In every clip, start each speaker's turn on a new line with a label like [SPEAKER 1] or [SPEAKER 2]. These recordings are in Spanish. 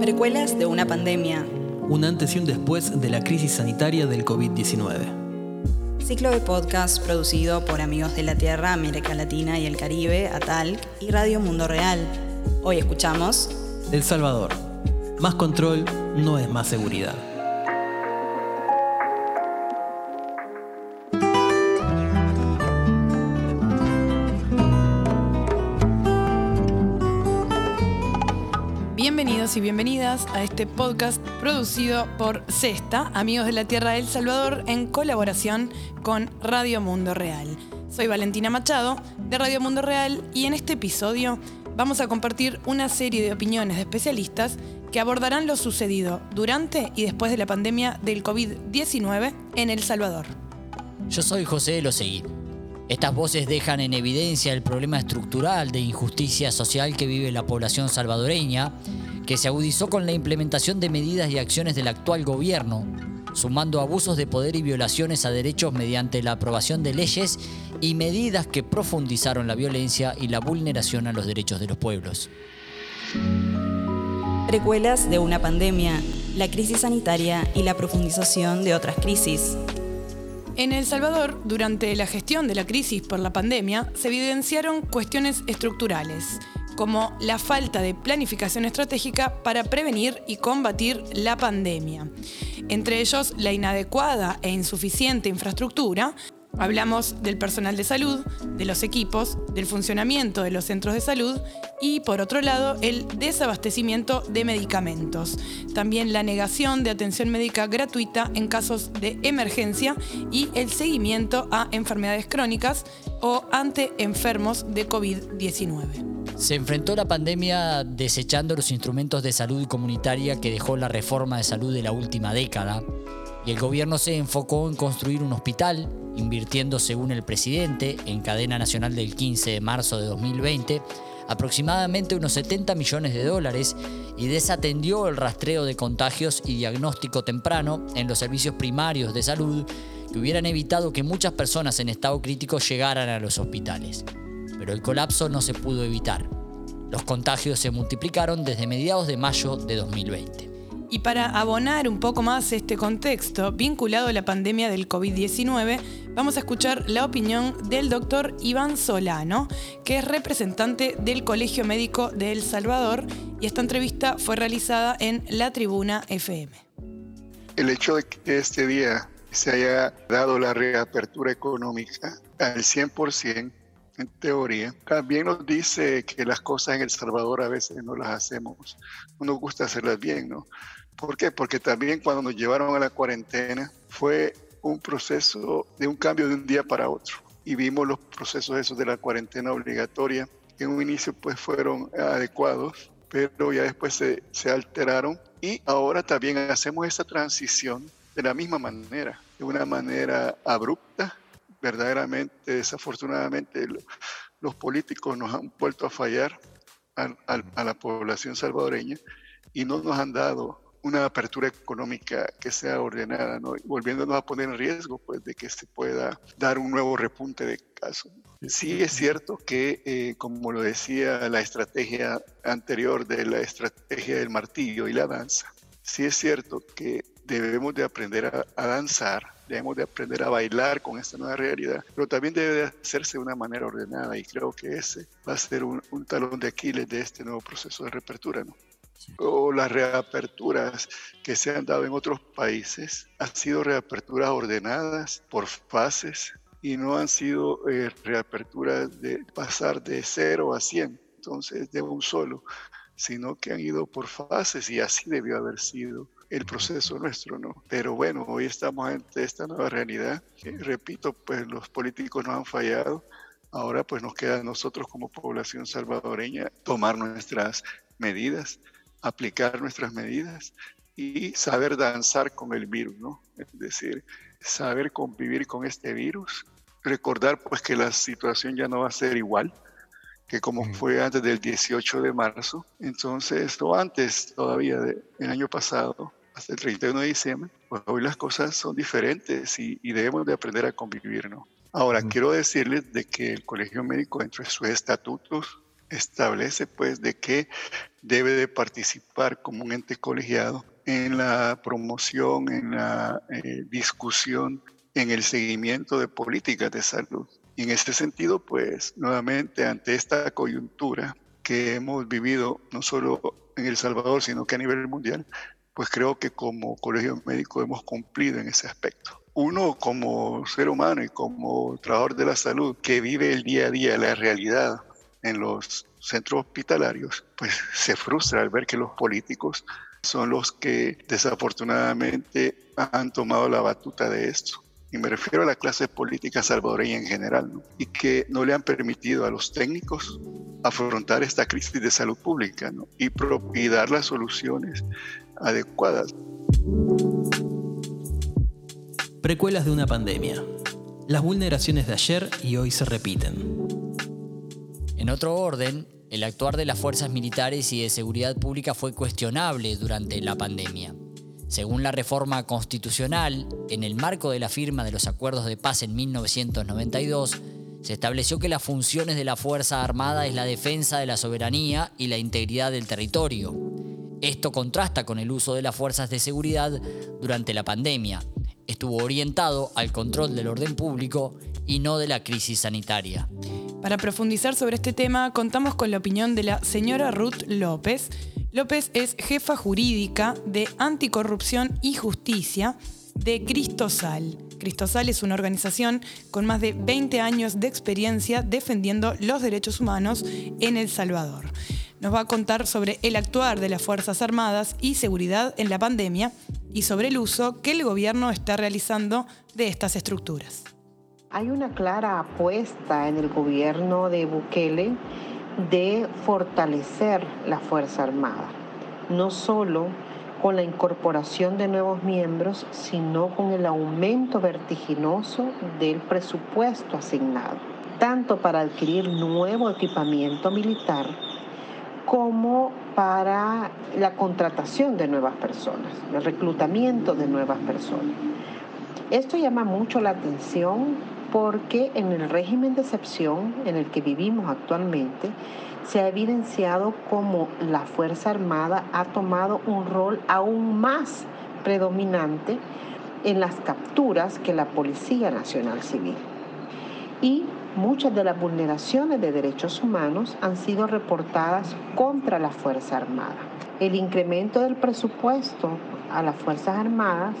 [SPEAKER 1] Precuelas de una pandemia.
[SPEAKER 2] Un antes y un después de la crisis sanitaria del COVID-19.
[SPEAKER 1] Ciclo de podcast producido por Amigos de la Tierra, América Latina y el Caribe, ATALC y Radio Mundo Real. Hoy escuchamos
[SPEAKER 2] El Salvador. Más control no es más seguridad.
[SPEAKER 3] Y bienvenidas a este podcast producido por Cesta, Amigos de la Tierra del Salvador, en colaboración con Radio Mundo Real. Soy Valentina Machado de Radio Mundo Real y en este episodio vamos a compartir una serie de opiniones de especialistas que abordarán lo sucedido durante y después de la pandemia del COVID-19 en El Salvador.
[SPEAKER 4] Yo soy José Loseguí. Estas voces dejan en evidencia el problema estructural de injusticia social que vive la población salvadoreña, que se agudizó con la implementación de medidas y acciones del actual gobierno, sumando abusos de poder y violaciones a derechos mediante la aprobación de leyes y medidas que profundizaron la violencia y la vulneración a los derechos de los pueblos.
[SPEAKER 1] Precuelas de una pandemia, la crisis sanitaria y la profundización de otras crisis.
[SPEAKER 3] En El Salvador, durante la gestión de la crisis por la pandemia, se evidenciaron cuestiones estructurales, como la falta de planificación estratégica para prevenir y combatir la pandemia. Entre ellos, la inadecuada e insuficiente infraestructura, Hablamos del personal de salud, de los equipos, del funcionamiento de los centros de salud y, por otro lado, el desabastecimiento de medicamentos. También la negación de atención médica gratuita en casos de emergencia y el seguimiento a enfermedades crónicas o ante enfermos de COVID-19.
[SPEAKER 4] Se enfrentó la pandemia desechando los instrumentos de salud comunitaria que dejó la reforma de salud de la última década y el gobierno se enfocó en construir un hospital, invirtiendo, según el presidente, en cadena nacional del 15 de marzo de 2020, aproximadamente unos 70 millones de dólares y desatendió el rastreo de contagios y diagnóstico temprano en los servicios primarios de salud que hubieran evitado que muchas personas en estado crítico llegaran a los hospitales. Pero el colapso no se pudo evitar. Los contagios se multiplicaron desde mediados de mayo de 2020.
[SPEAKER 3] Y para abonar un poco más este contexto vinculado a la pandemia del COVID-19, vamos a escuchar la opinión del doctor Iván Solano, que es representante del Colegio Médico de El Salvador, y esta entrevista fue realizada en La Tribuna FM.
[SPEAKER 5] El hecho de que este día se haya dado la reapertura económica al 100%, en teoría, también nos dice que las cosas en El Salvador a veces no las hacemos, no nos gusta hacerlas bien, ¿no? ¿Por qué? Porque también cuando nos llevaron a la cuarentena fue un proceso de un cambio de un día para otro. Y vimos los procesos esos de la cuarentena obligatoria, que en un inicio pues fueron adecuados, pero ya después se, se alteraron. Y ahora también hacemos esa transición de la misma manera, de una manera abrupta. Verdaderamente, desafortunadamente, los políticos nos han vuelto a fallar a, a, a la población salvadoreña y no nos han dado una apertura económica que sea ordenada, ¿no? volviéndonos a poner en riesgo pues, de que se pueda dar un nuevo repunte de casos. Sí es cierto que, eh, como lo decía la estrategia anterior de la estrategia del martillo y la danza, sí es cierto que debemos de aprender a, a danzar, debemos de aprender a bailar con esta nueva realidad, pero también debe de hacerse de una manera ordenada y creo que ese va a ser un, un talón de Aquiles de este nuevo proceso de reapertura. ¿no? o las reaperturas que se han dado en otros países han sido reaperturas ordenadas por fases y no han sido eh, reaperturas de pasar de 0 a 100, entonces de un solo, sino que han ido por fases y así debió haber sido el proceso nuestro, ¿no? Pero bueno, hoy estamos ante esta nueva realidad. Que, repito, pues los políticos no han fallado. Ahora pues nos queda a nosotros como población salvadoreña tomar nuestras medidas aplicar nuestras medidas y saber danzar con el virus, ¿no? Es decir, saber convivir con este virus, recordar pues que la situación ya no va a ser igual que como fue antes del 18 de marzo, entonces, o antes todavía del año pasado, hasta el 31 de diciembre, pues hoy las cosas son diferentes y, y debemos de aprender a convivir, ¿no? Ahora, quiero decirles de que el Colegio Médico, entre sus estatutos, establece pues de que debe de participar como un ente colegiado en la promoción, en la eh, discusión, en el seguimiento de políticas de salud. Y en este sentido, pues nuevamente ante esta coyuntura que hemos vivido no solo en El Salvador, sino que a nivel mundial, pues creo que como colegio médico hemos cumplido en ese aspecto. Uno como ser humano y como trabajador de la salud que vive el día a día la realidad en los centros hospitalarios, pues se frustra al ver que los políticos son los que desafortunadamente han tomado la batuta de esto. Y me refiero a la clase política salvadoreña en general, y que no le han permitido a los técnicos afrontar esta crisis de salud pública y, y dar las soluciones adecuadas.
[SPEAKER 2] Precuelas de una pandemia. Las vulneraciones de ayer y hoy se repiten.
[SPEAKER 4] En otro orden, el actuar de las fuerzas militares y de seguridad pública fue cuestionable durante la pandemia. Según la reforma constitucional, en el marco de la firma de los acuerdos de paz en 1992, se estableció que las funciones de la Fuerza Armada es la defensa de la soberanía y la integridad del territorio. Esto contrasta con el uso de las fuerzas de seguridad durante la pandemia. Estuvo orientado al control del orden público y no de la crisis sanitaria.
[SPEAKER 3] Para profundizar sobre este tema, contamos con la opinión de la señora Ruth López. López es jefa jurídica de Anticorrupción y Justicia de Cristosal. Cristosal es una organización con más de 20 años de experiencia defendiendo los derechos humanos en El Salvador. Nos va a contar sobre el actuar de las Fuerzas Armadas y seguridad en la pandemia y sobre el uso que el gobierno está realizando de estas estructuras.
[SPEAKER 6] Hay una clara apuesta en el gobierno de Bukele de fortalecer la Fuerza Armada, no solo con la incorporación de nuevos miembros, sino con el aumento vertiginoso del presupuesto asignado, tanto para adquirir nuevo equipamiento militar como para la contratación de nuevas personas, el reclutamiento de nuevas personas. Esto llama mucho la atención porque en el régimen de excepción en el que vivimos actualmente se ha evidenciado como la Fuerza Armada ha tomado un rol aún más predominante en las capturas que la Policía Nacional Civil. Y muchas de las vulneraciones de derechos humanos han sido reportadas contra la Fuerza Armada. El incremento del presupuesto a las Fuerzas Armadas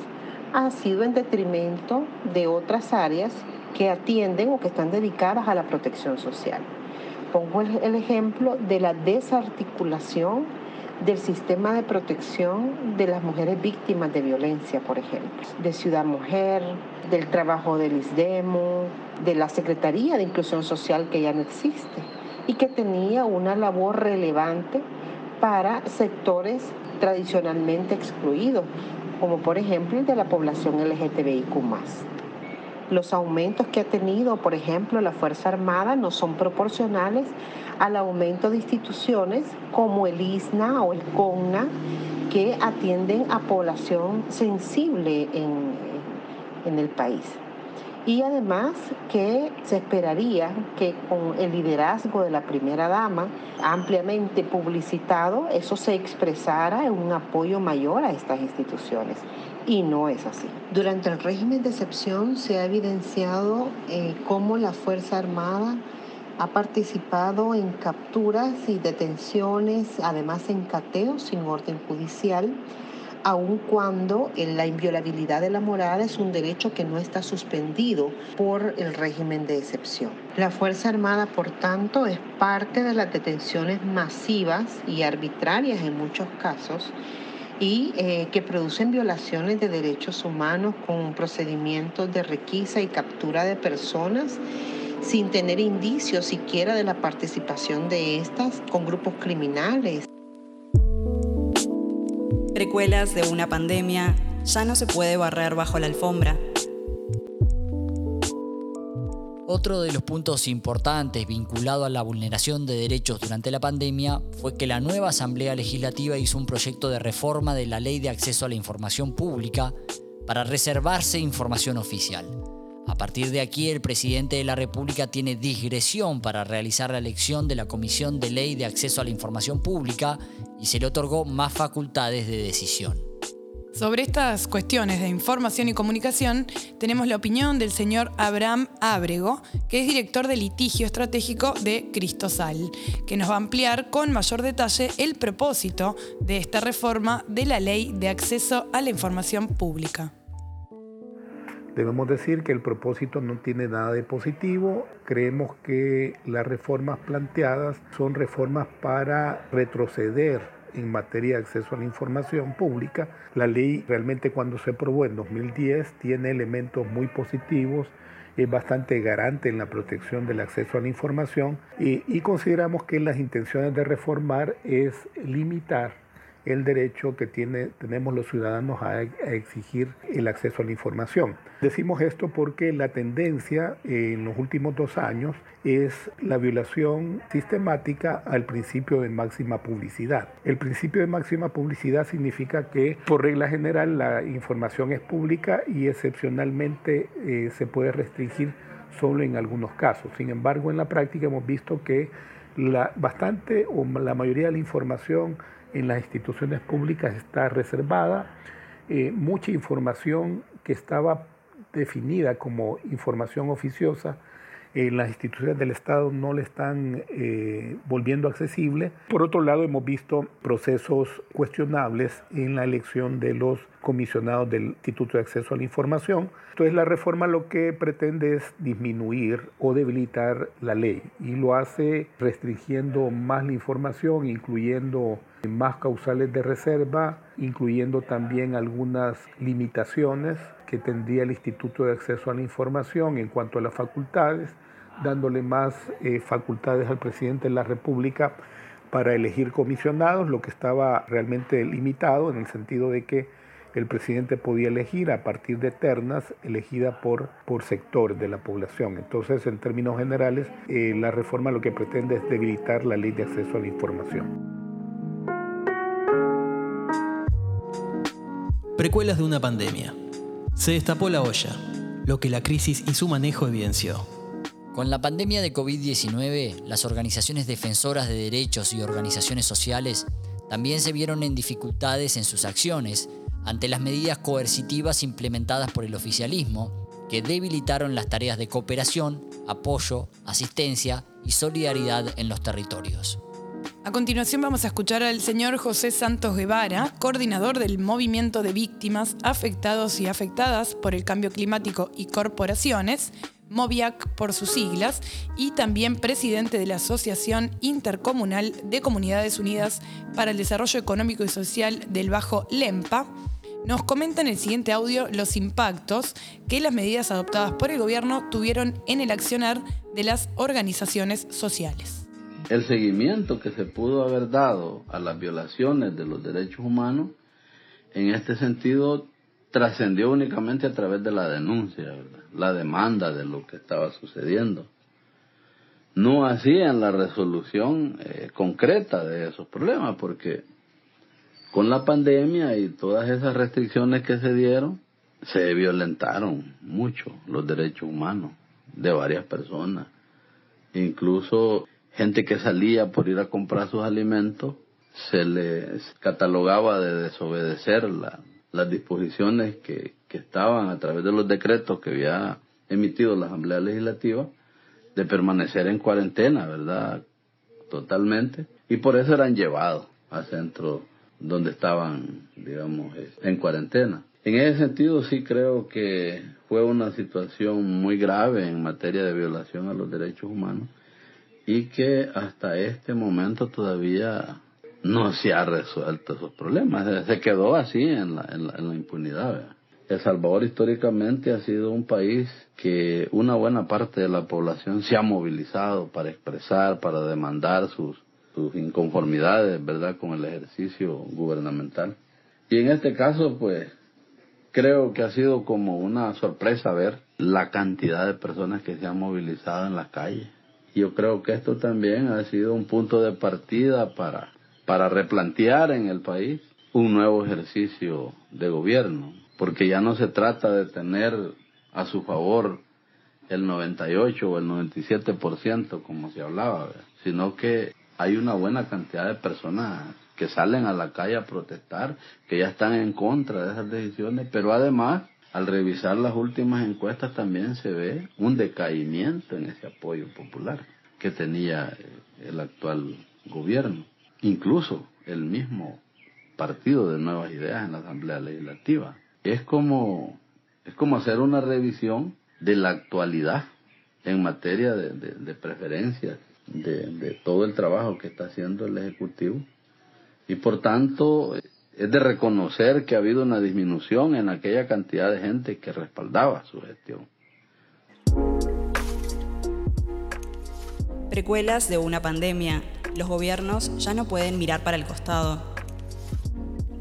[SPEAKER 6] ha sido en detrimento de otras áreas que atienden o que están dedicadas a la protección social. Pongo el ejemplo de la desarticulación del sistema de protección de las mujeres víctimas de violencia, por ejemplo, de Ciudad Mujer, del trabajo del ISDEMO, de la Secretaría de Inclusión Social que ya no existe y que tenía una labor relevante para sectores tradicionalmente excluidos, como por ejemplo el de la población LGTBIQ los aumentos que ha tenido, por ejemplo, la Fuerza Armada no son proporcionales al aumento de instituciones como el ISNA o el CONNA que atienden a población sensible en, en el país. Y además que se esperaría que con el liderazgo de la primera dama, ampliamente publicitado, eso se expresara en un apoyo mayor a estas instituciones y no es así. Durante el régimen de excepción se ha evidenciado eh, cómo la Fuerza Armada ha participado en capturas y detenciones, además en cateos sin orden judicial, aun cuando la inviolabilidad de la morada es un derecho que no está suspendido por el régimen de excepción. La Fuerza Armada, por tanto, es parte de las detenciones masivas y arbitrarias en muchos casos y eh, que producen violaciones de derechos humanos con procedimientos de requisa y captura de personas sin tener indicios siquiera de la participación de estas con grupos criminales.
[SPEAKER 1] Precuelas de una pandemia ya no se puede barrer bajo la alfombra.
[SPEAKER 4] Otro de los puntos importantes vinculado a la vulneración de derechos durante la pandemia fue que la nueva Asamblea Legislativa hizo un proyecto de reforma de la Ley de Acceso a la Información Pública para reservarse información oficial. A partir de aquí, el presidente de la República tiene digresión para realizar la elección de la Comisión de Ley de Acceso a la Información Pública y se le otorgó más facultades de decisión.
[SPEAKER 3] Sobre estas cuestiones de información y comunicación, tenemos la opinión del señor Abraham Ábrego, que es director de litigio estratégico de Cristosal, que nos va a ampliar con mayor detalle el propósito de esta reforma de la ley de acceso a la información pública.
[SPEAKER 7] Debemos decir que el propósito no tiene nada de positivo. Creemos que las reformas planteadas son reformas para retroceder en materia de acceso a la información pública. La ley realmente cuando se aprobó en 2010 tiene elementos muy positivos, es bastante garante en la protección del acceso a la información y, y consideramos que las intenciones de reformar es limitar el derecho que tiene, tenemos los ciudadanos a, exigir el acceso a la información. Decimos esto porque la tendencia en los últimos dos años es la violación sistemática al principio de máxima publicidad. El principio de máxima publicidad significa que por regla general la información es pública y excepcionalmente eh, se puede restringir solo en algunos casos. Sin embargo, en la práctica hemos visto que la, bastante o la mayoría de la información en las instituciones públicas está reservada. Eh, mucha información que estaba definida como información oficiosa en las instituciones del Estado no le están eh, volviendo accesible. Por otro lado, hemos visto procesos cuestionables en la elección de los comisionados del Instituto de Acceso a la Información. Entonces, la reforma lo que pretende es disminuir o debilitar la ley y lo hace restringiendo más la información, incluyendo más causales de reserva, incluyendo también algunas limitaciones que tendría el Instituto de Acceso a la Información en cuanto a las facultades, dándole más eh, facultades al presidente de la República para elegir comisionados, lo que estaba realmente limitado en el sentido de que el presidente podía elegir a partir de ternas elegida por, por sector de la población. Entonces, en términos generales, eh, la reforma lo que pretende es debilitar la ley de acceso a la información.
[SPEAKER 2] Precuelas de una pandemia. Se destapó la olla, lo que la crisis y su manejo evidenció.
[SPEAKER 4] Con la pandemia de COVID-19, las organizaciones defensoras de derechos y organizaciones sociales también se vieron en dificultades en sus acciones ante las medidas coercitivas implementadas por el oficialismo que debilitaron las tareas de cooperación, apoyo, asistencia y solidaridad en los territorios.
[SPEAKER 3] A continuación vamos a escuchar al señor José Santos Guevara, coordinador del Movimiento de Víctimas Afectados y Afectadas por el Cambio Climático y Corporaciones, MOVIAC por sus siglas, y también presidente de la Asociación Intercomunal de Comunidades Unidas para el Desarrollo Económico y Social del Bajo LEMPA, nos comenta en el siguiente audio los impactos que las medidas adoptadas por el gobierno tuvieron en el accionar de las organizaciones sociales
[SPEAKER 8] el seguimiento que se pudo haber dado a las violaciones de los derechos humanos, en este sentido, trascendió únicamente a través de la denuncia, la demanda de lo que estaba sucediendo. No hacían la resolución eh, concreta de esos problemas, porque con la pandemia y todas esas restricciones que se dieron, se violentaron mucho los derechos humanos de varias personas. Incluso gente que salía por ir a comprar sus alimentos, se les catalogaba de desobedecer las disposiciones que, que estaban a través de los decretos que había emitido la Asamblea Legislativa de permanecer en cuarentena, ¿verdad? Totalmente. Y por eso eran llevados a centros donde estaban, digamos, en cuarentena. En ese sentido sí creo que fue una situación muy grave en materia de violación a los derechos humanos y que hasta este momento todavía no se ha resuelto esos problemas. Se quedó así en la, en la, impunidad. El Salvador históricamente ha sido un país que una buena parte de la población se ha movilizado para expresar, para demandar sus, sus inconformidades, ¿verdad?, con el ejercicio gubernamental. Y en este caso, pues, creo que ha sido como una sorpresa ver la cantidad de personas que se han movilizado en las calles yo creo que esto también ha sido un punto de partida para, para replantear en el país un nuevo ejercicio de gobierno, porque ya no se trata de tener a su favor el 98 o el 97% como se hablaba, sino que hay una buena cantidad de personas que salen a la calle a protestar, que ya están en contra de esas decisiones, pero además al revisar las últimas encuestas también se ve un decaimiento en ese apoyo popular que tenía el actual gobierno, incluso el mismo partido de nuevas ideas en la Asamblea Legislativa. Es como, es como hacer una revisión de la actualidad en materia de, de, preferencias, de, de todo el trabajo que está haciendo el Ejecutivo. Y por tanto, es de reconocer que ha habido una disminución en aquella cantidad de gente que respaldaba su gestión.
[SPEAKER 1] Precuelas de una pandemia. Los gobiernos ya no pueden mirar para el costado.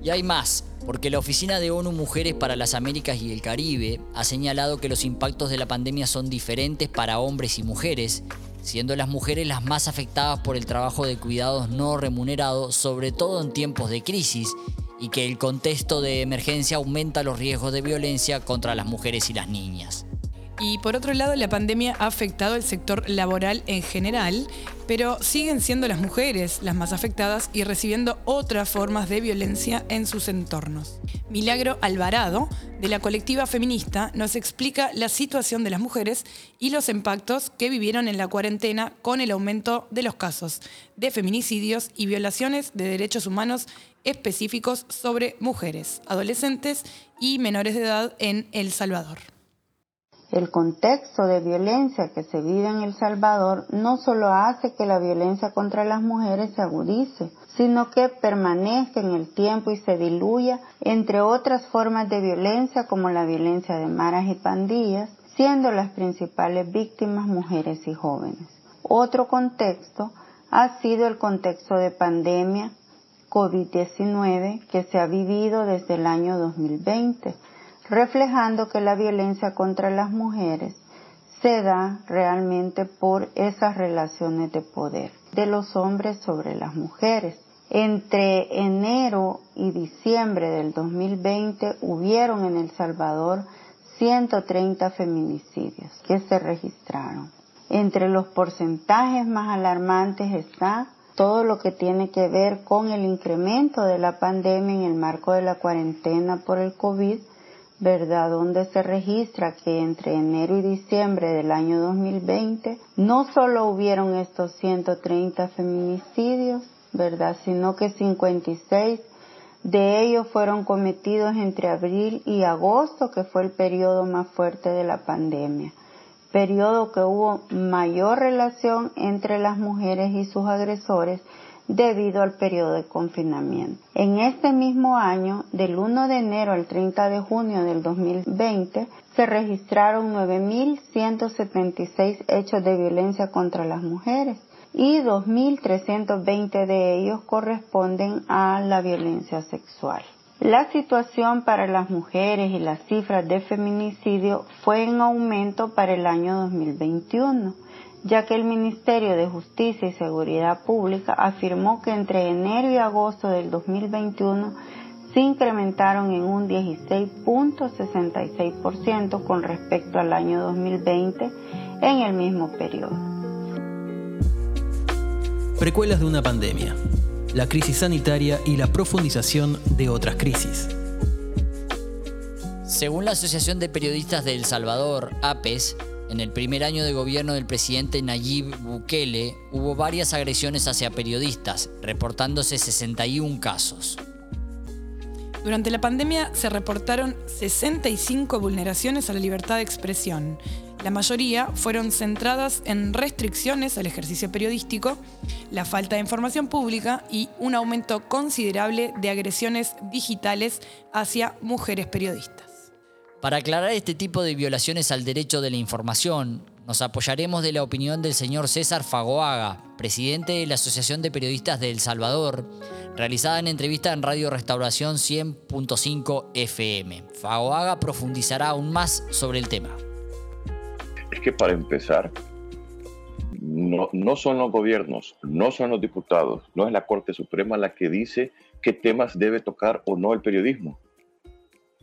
[SPEAKER 4] Y hay más, porque la Oficina de ONU Mujeres para las Américas y el Caribe ha señalado que los impactos de la pandemia son diferentes para hombres y mujeres, siendo las mujeres las más afectadas por el trabajo de cuidados no remunerados, sobre todo en tiempos de crisis, y que el contexto de emergencia aumenta los riesgos de violencia contra las mujeres y las niñas.
[SPEAKER 3] Y por otro lado, la pandemia ha afectado el sector laboral en general, pero siguen siendo las mujeres las más afectadas y recibiendo otras formas de violencia en sus entornos. Milagro Alvarado, de la colectiva feminista, nos explica la situación de las mujeres y los impactos que vivieron en la cuarentena con el aumento de los casos de feminicidios y violaciones de derechos humanos específicos sobre mujeres, adolescentes y menores de edad en El Salvador.
[SPEAKER 9] El contexto de violencia que se vive en El Salvador no solo hace que la violencia contra las mujeres se agudice, sino que permanezca en el tiempo y se diluya entre otras formas de violencia como la violencia de maras y pandillas, siendo las principales víctimas mujeres y jóvenes. Otro contexto ha sido el contexto de pandemia COVID-19 que se ha vivido desde el año 2020 reflejando que la violencia contra las mujeres se da realmente por esas relaciones de poder de los hombres sobre las mujeres. Entre enero y diciembre del 2020 hubieron en El Salvador 130 feminicidios que se registraron. Entre los porcentajes más alarmantes está todo lo que tiene que ver con el incremento de la pandemia en el marco de la cuarentena por el COVID ¿verdad? Donde se registra que entre enero y diciembre del año 2020 no solo hubieron estos 130 feminicidios, ¿verdad? Sino que 56 de ellos fueron cometidos entre abril y agosto, que fue el periodo más fuerte de la pandemia. Periodo que hubo mayor relación entre las mujeres y sus agresores debido al periodo de confinamiento. En este mismo año, del 1 de enero al 30 de junio del 2020, se registraron 9.176 hechos de violencia contra las mujeres y 2.320 de ellos corresponden a la violencia sexual. La situación para las mujeres y las cifras de feminicidio fue en aumento para el año 2021 ya que el Ministerio de Justicia y Seguridad Pública afirmó que entre enero y agosto del 2021 se incrementaron en un 16.66% con respecto al año 2020 en el mismo periodo.
[SPEAKER 2] Precuelas de una pandemia, la crisis sanitaria y la profundización de otras crisis.
[SPEAKER 4] Según la Asociación de Periodistas de El Salvador, APES, en el primer año de gobierno del presidente Nayib Bukele hubo varias agresiones hacia periodistas, reportándose 61 casos.
[SPEAKER 3] Durante la pandemia se reportaron 65 vulneraciones a la libertad de expresión. La mayoría fueron centradas en restricciones al ejercicio periodístico, la falta de información pública y un aumento considerable de agresiones digitales hacia mujeres periodistas.
[SPEAKER 4] Para aclarar este tipo de violaciones al derecho de la información, nos apoyaremos de la opinión del señor César Fagoaga, presidente de la Asociación de Periodistas de El Salvador, realizada en entrevista en Radio Restauración 100.5 FM. Fagoaga profundizará aún más sobre el tema.
[SPEAKER 10] Es que para empezar, no, no son los gobiernos, no son los diputados, no es la Corte Suprema la que dice qué temas debe tocar o no el periodismo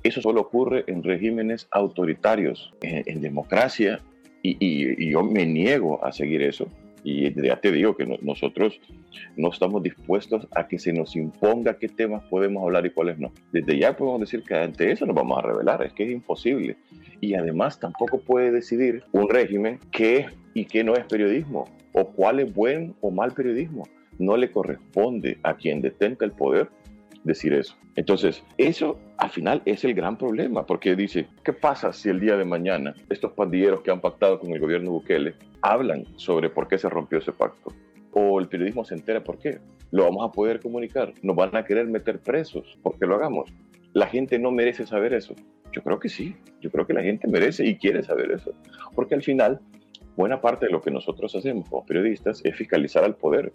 [SPEAKER 10] eso solo ocurre en regímenes autoritarios. En, democracia y, yo me niego a seguir eso. Y ya te digo que nosotros no estamos dispuestos a que se nos imponga qué temas podemos hablar y cuáles no. Desde ya podemos decir que ante eso nos vamos a revelar, es que es imposible. Y además tampoco puede decidir un régimen qué es y qué no es periodismo, o cuál es buen o mal periodismo. No le corresponde a quien detenta el poder decir eso. Entonces, eso al final es el gran problema, porque dice, ¿qué pasa si el día de mañana estos pandilleros que han pactado con el gobierno Bukele hablan sobre por qué se rompió ese pacto? O el periodismo se entera por qué. Lo vamos a poder comunicar. Nos van a querer meter presos porque lo hagamos. La gente no merece saber eso. Yo creo que sí. Yo creo que la gente merece y quiere saber eso. Porque al final, buena parte de lo que nosotros hacemos como periodistas es fiscalizar al poder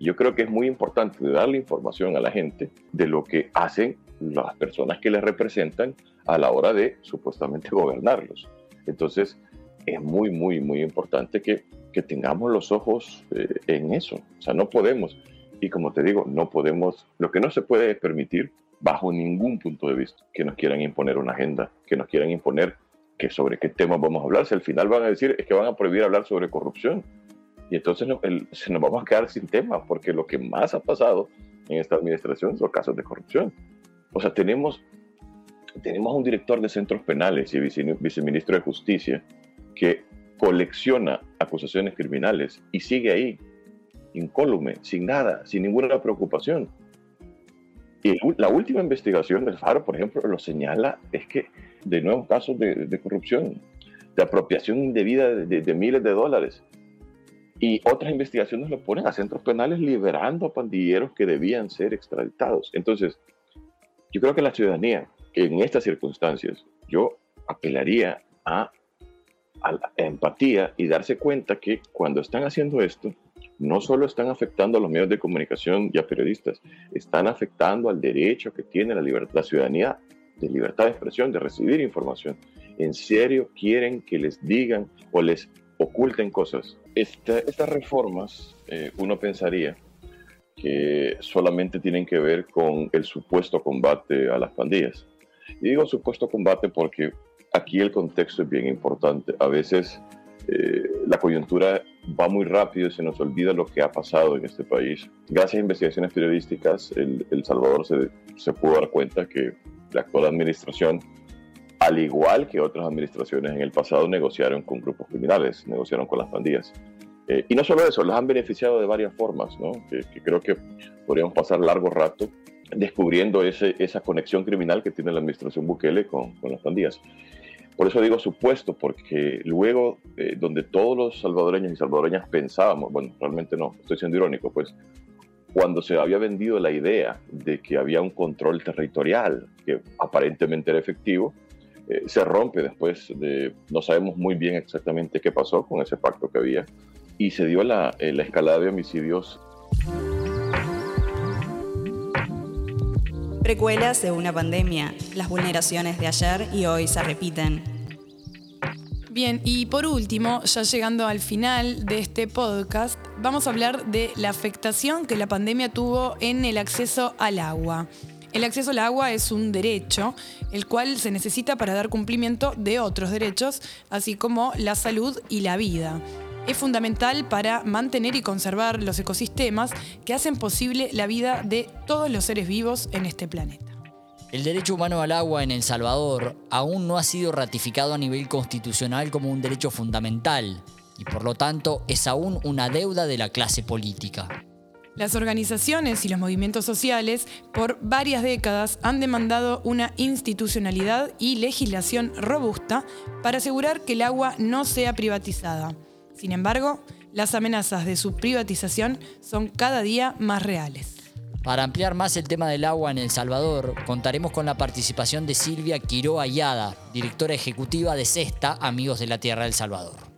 [SPEAKER 10] yo creo que es muy importante darle información a la gente de lo que hacen las personas que les representan a la hora de supuestamente gobernarlos. Entonces, es muy, muy, muy importante que, que tengamos los ojos eh, en eso. O sea, no podemos, y como te digo, no podemos, lo que no se puede permitir bajo ningún punto de vista que nos quieran imponer una agenda, que nos quieran imponer que sobre qué temas vamos a hablar. Si al final van a decir es que van a prohibir hablar sobre corrupción, y entonces se nos vamos a quedar sin tema, porque lo que más ha pasado en esta administración son casos de corrupción. O sea, tenemos, tenemos un director de centros penales y viceministro de Justicia que colecciona acusaciones criminales y sigue ahí, incólume, sin nada, sin ninguna preocupación. Y la última investigación del FARO, por ejemplo, lo señala, es que de nuevos casos de, corrupción, de apropiación indebida de miles de dólares. Y otras investigaciones lo ponen a centros penales liberando a pandilleros que debían ser extraditados. Entonces, yo creo que la ciudadanía, en estas circunstancias, yo apelaría a, a la empatía y darse cuenta que cuando están haciendo esto, no solo están afectando a los medios de comunicación y a periodistas, están afectando al derecho que tiene la, la ciudadanía de libertad de expresión, de recibir información. ¿En serio quieren que les digan o les oculten cosas. estas reformas, eh, uno pensaría que solamente tienen que ver con el supuesto combate a las pandillas. Y digo supuesto combate porque aquí el contexto es bien importante. A veces eh, la coyuntura va muy rápido y se nos olvida lo que ha pasado en este país. Gracias a investigaciones periodísticas, El, el Salvador se, se pudo dar cuenta que la actual administración al igual que otras administraciones en el pasado negociaron con grupos criminales, negociaron con las pandillas. Eh, y no solo eso, las han beneficiado de varias formas, ¿no? que, creo que podríamos pasar largo rato descubriendo ese, esa conexión criminal que tiene la administración Bukele con, con las pandillas. Por eso digo supuesto, porque luego, eh, donde todos los salvadoreños y salvadoreñas pensábamos, bueno, realmente no, estoy siendo irónico, pues cuando se había vendido la idea de que había un control territorial que aparentemente era efectivo, eh, se rompe después de, no sabemos muy bien exactamente qué pasó con ese pacto que había, y se dio la, eh, la escalada de homicidios.
[SPEAKER 1] Precuelas de una pandemia. Las vulneraciones de ayer y hoy se repiten.
[SPEAKER 3] Bien, y por último, ya llegando al final de este podcast, vamos a hablar de la afectación que la pandemia tuvo en el acceso al agua. El acceso al agua es un derecho, el cual se necesita para dar cumplimiento de otros derechos, así como la salud y la vida. Es fundamental para mantener y conservar los ecosistemas que hacen posible la vida de todos los seres vivos en este planeta.
[SPEAKER 4] El derecho humano al agua en El Salvador aún no ha sido ratificado a nivel constitucional como un derecho fundamental y por lo tanto es aún una deuda de la clase política.
[SPEAKER 3] Las organizaciones y los movimientos sociales por varias décadas han demandado una institucionalidad y legislación robusta para asegurar que el agua no sea privatizada. Sin embargo, las amenazas de su privatización son cada día más reales.
[SPEAKER 4] Para ampliar más el tema del agua en El Salvador, contaremos con la participación de Silvia Quiró Ayada, directora ejecutiva de CESTA, Amigos de la Tierra del Salvador.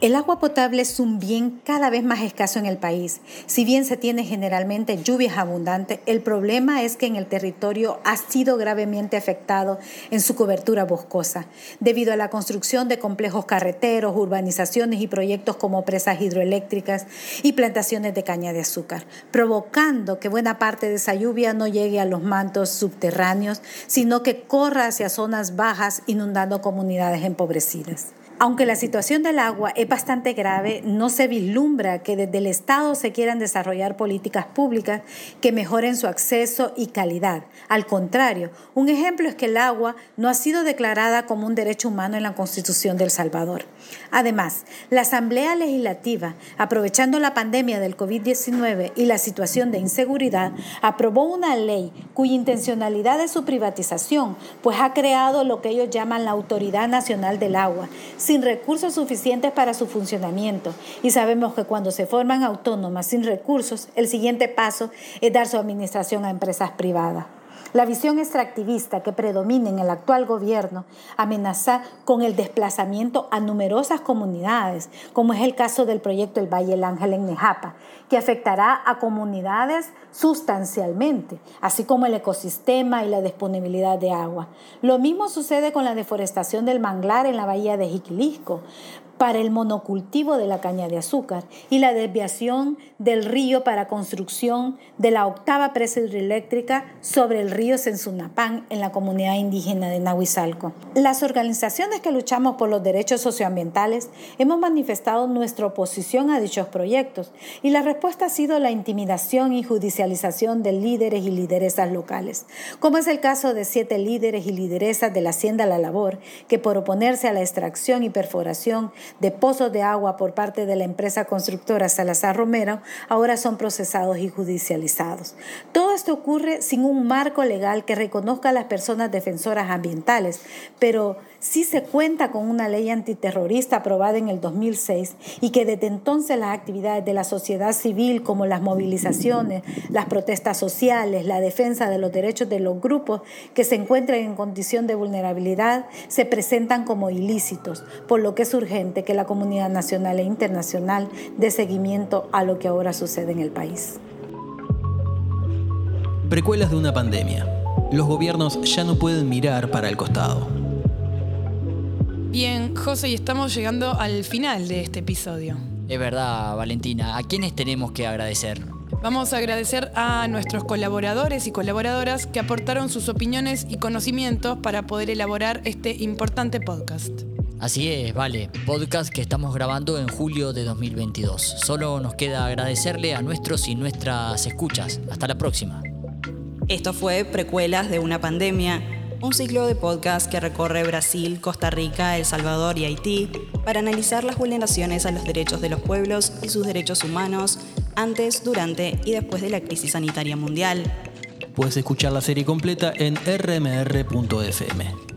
[SPEAKER 11] El agua potable es un bien cada vez más escaso en el país. Si bien se tiene generalmente lluvias abundantes, el problema es que en el territorio ha sido gravemente afectado en su cobertura boscosa, debido a la construcción de complejos carreteros, urbanizaciones y proyectos como presas hidroeléctricas y plantaciones de caña de azúcar, provocando que buena parte de esa lluvia no llegue a los mantos subterráneos, sino que corra hacia zonas bajas, inundando comunidades empobrecidas. Aunque la situación del agua es bastante grave, no se vislumbra que desde el Estado se quieran desarrollar políticas públicas que mejoren su acceso y calidad. Al contrario, un ejemplo es que el agua no ha sido declarada como un derecho humano en la Constitución del Salvador. Además, la Asamblea Legislativa, aprovechando la pandemia del COVID-19 y la situación de inseguridad, aprobó una ley cuya intencionalidad es su privatización, pues ha creado lo que ellos llaman la Autoridad Nacional del Agua sin recursos suficientes para su funcionamiento. Y sabemos que cuando se forman autónomas sin recursos, el siguiente paso es dar su administración a empresas privadas. La visión extractivista que predomina en el actual gobierno amenaza con el desplazamiento a numerosas comunidades, como es el caso del proyecto El Valle del Ángel en Nejapa, que afectará a comunidades sustancialmente, así como el ecosistema y la disponibilidad de agua. Lo mismo sucede con la deforestación del manglar en la bahía de Jiquilisco para el monocultivo de la caña de azúcar y la desviación del río para construcción de la octava presa hidroeléctrica sobre el río Sensunapán en la comunidad indígena de Nahuizalco. Las organizaciones que luchamos por los derechos socioambientales hemos manifestado nuestra oposición a dichos proyectos y la respuesta ha sido la intimidación y judicialización de líderes y lideresas locales, como es el caso de siete líderes y lideresas de la Hacienda La Labor que por oponerse a la extracción y perforación de pozos de agua por parte de la empresa constructora Salazar Romero ahora son procesados y judicializados. Todo esto ocurre sin un marco legal que reconozca a las personas defensoras ambientales, pero sí se cuenta con una ley antiterrorista aprobada en el 2006 y que desde entonces las actividades de la sociedad civil como las movilizaciones, las protestas sociales, la defensa de los derechos de los grupos que se encuentran en condición de vulnerabilidad se presentan como ilícitos, por lo que es urgente que la comunidad nacional e internacional dé seguimiento a lo que ahora sucede en el país.
[SPEAKER 2] Precuelas de una pandemia. Los gobiernos ya no pueden mirar para el costado.
[SPEAKER 3] Bien, José, y estamos llegando al final de este episodio.
[SPEAKER 4] Es verdad, Valentina. ¿A quiénes tenemos que agradecer?
[SPEAKER 3] Vamos a agradecer a nuestros colaboradores y colaboradoras que aportaron sus opiniones y conocimientos para poder elaborar este importante podcast.
[SPEAKER 4] Así es, vale, podcast que estamos grabando en julio de 2022. Solo nos queda agradecerle a nuestros y nuestras escuchas. Hasta la próxima.
[SPEAKER 1] Esto fue Precuelas de una pandemia un ciclo de podcast que recorre Brasil, Costa Rica, El Salvador y Haití para analizar las vulneraciones a los derechos de los pueblos y sus derechos humanos antes, durante y después de la crisis sanitaria mundial.
[SPEAKER 2] Puedes escuchar la serie completa en rmr.fm.